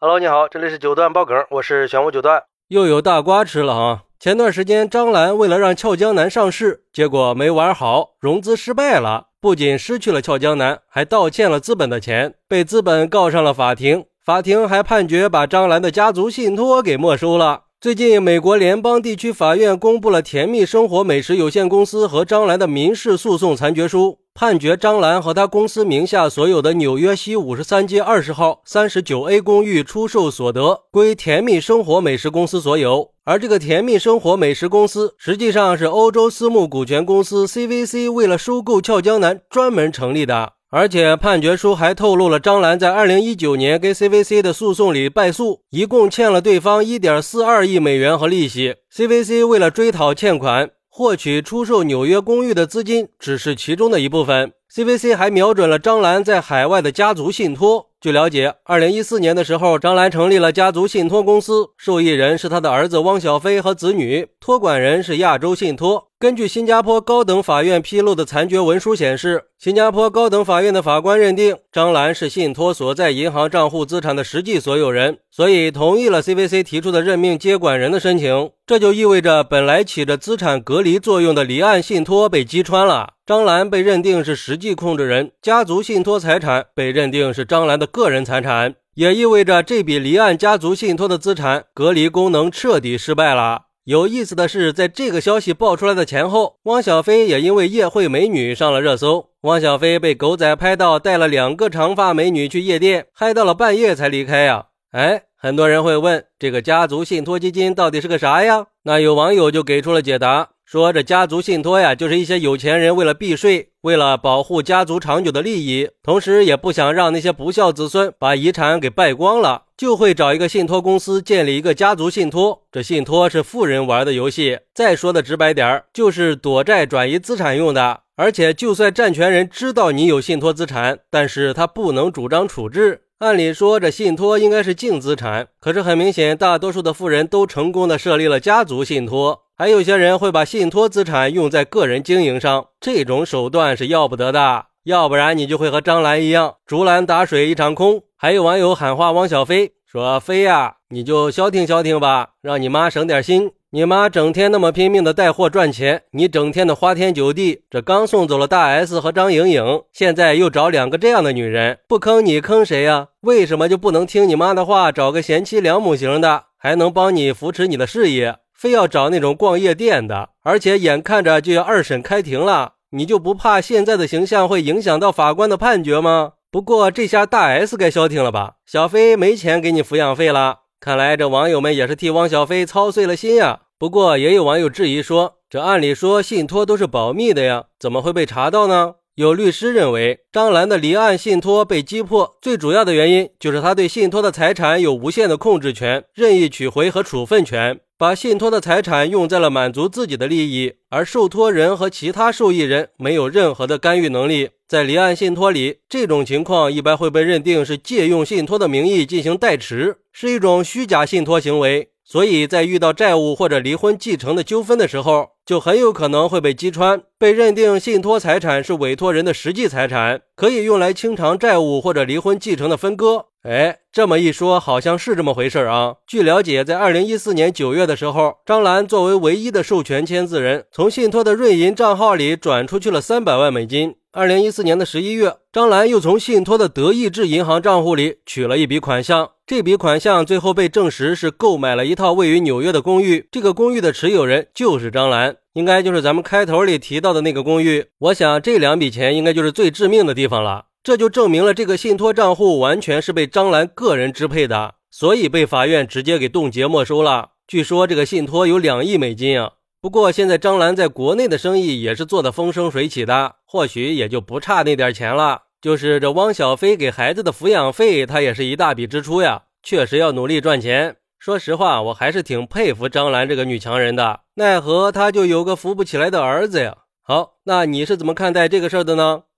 Hello，你好，这里是九段爆梗，我是玄武九段，又有大瓜吃了啊！前段时间张兰为了让俏江南上市，结果没玩好，融资失败了，不仅失去了俏江南，还倒欠了资本的钱，被资本告上了法庭，法庭还判决把张兰的家族信托给没收了。最近，美国联邦地区法院公布了甜蜜生活美食有限公司和张兰的民事诉讼裁决书，判决张兰和他公司名下所有的纽约西五十三街二十号三十九 A 公寓出售所得归甜蜜生活美食公司所有。而这个甜蜜生活美食公司实际上是欧洲私募股权公司 CVC 为了收购俏江南专门成立的。而且判决书还透露了张兰在二零一九年跟 CVC 的诉讼里败诉，一共欠了对方一点四二亿美元和利息。CVC 为了追讨欠款，获取出售纽约公寓的资金只是其中的一部分。CVC 还瞄准了张兰在海外的家族信托。据了解，二零一四年的时候，张兰成立了家族信托公司，受益人是他的儿子汪小菲和子女，托管人是亚洲信托。根据新加坡高等法院披露的裁决文书显示，新加坡高等法院的法官认定张兰是信托所在银行账户资产的实际所有人，所以同意了 CVC 提出的任命接管人的申请。这就意味着，本来起着资产隔离作用的离岸信托被击穿了。张兰被认定是实际控制人，家族信托财产被认定是张兰的个人财产，也意味着这笔离岸家族信托的资产隔离功能彻底失败了。有意思的是，在这个消息爆出来的前后，汪小菲也因为夜会美女上了热搜。汪小菲被狗仔拍到带了两个长发美女去夜店，嗨到了半夜才离开呀。哎，很多人会问，这个家族信托基金到底是个啥呀？那有网友就给出了解答。说这家族信托呀，就是一些有钱人为了避税，为了保护家族长久的利益，同时也不想让那些不孝子孙把遗产给败光了，就会找一个信托公司建立一个家族信托。这信托是富人玩的游戏，再说的直白点儿，就是躲债转移资产用的。而且，就算债权人知道你有信托资产，但是他不能主张处置。按理说，这信托应该是净资产，可是很明显，大多数的富人都成功的设立了家族信托。还有些人会把信托资产用在个人经营上，这种手段是要不得的。要不然你就会和张兰一样，竹篮打水一场空。还有网友喊话汪小菲说：“飞呀，你就消停消停吧，让你妈省点心。你妈整天那么拼命的带货赚钱，你整天的花天酒地。这刚送走了大 S 和张颖颖，现在又找两个这样的女人，不坑你坑谁呀？为什么就不能听你妈的话，找个贤妻良母型的，还能帮你扶持你的事业？”非要找那种逛夜店的，而且眼看着就要二审开庭了，你就不怕现在的形象会影响到法官的判决吗？不过这下大 S 该消停了吧？小飞没钱给你抚养费了，看来这网友们也是替汪小菲操碎了心呀。不过也有网友质疑说，这按理说信托都是保密的呀，怎么会被查到呢？有律师认为，张兰的离岸信托被击破，最主要的原因就是她对信托的财产有无限的控制权、任意取回和处分权，把信托的财产用在了满足自己的利益，而受托人和其他受益人没有任何的干预能力。在离岸信托里，这种情况一般会被认定是借用信托的名义进行代持，是一种虚假信托行为。所以在遇到债务或者离婚继承的纠纷的时候，就很有可能会被击穿，被认定信托财产是委托人的实际财产，可以用来清偿债务或者离婚继承的分割。哎，这么一说，好像是这么回事啊。据了解，在二零一四年九月的时候，张兰作为唯一的授权签字人，从信托的瑞银账号里转出去了三百万美金。二零一四年的十一月，张兰又从信托的德意志银行账户里取了一笔款项。这笔款项最后被证实是购买了一套位于纽约的公寓，这个公寓的持有人就是张兰，应该就是咱们开头里提到的那个公寓。我想这两笔钱应该就是最致命的地方了，这就证明了这个信托账户完全是被张兰个人支配的，所以被法院直接给冻结没收了。据说这个信托有两亿美金啊，不过现在张兰在国内的生意也是做得风生水起的，或许也就不差那点钱了。就是这汪小菲给孩子的抚养费，他也是一大笔支出呀。确实要努力赚钱。说实话，我还是挺佩服张兰这个女强人的。奈何她就有个扶不起来的儿子呀。好，那你是怎么看待这个事儿的呢？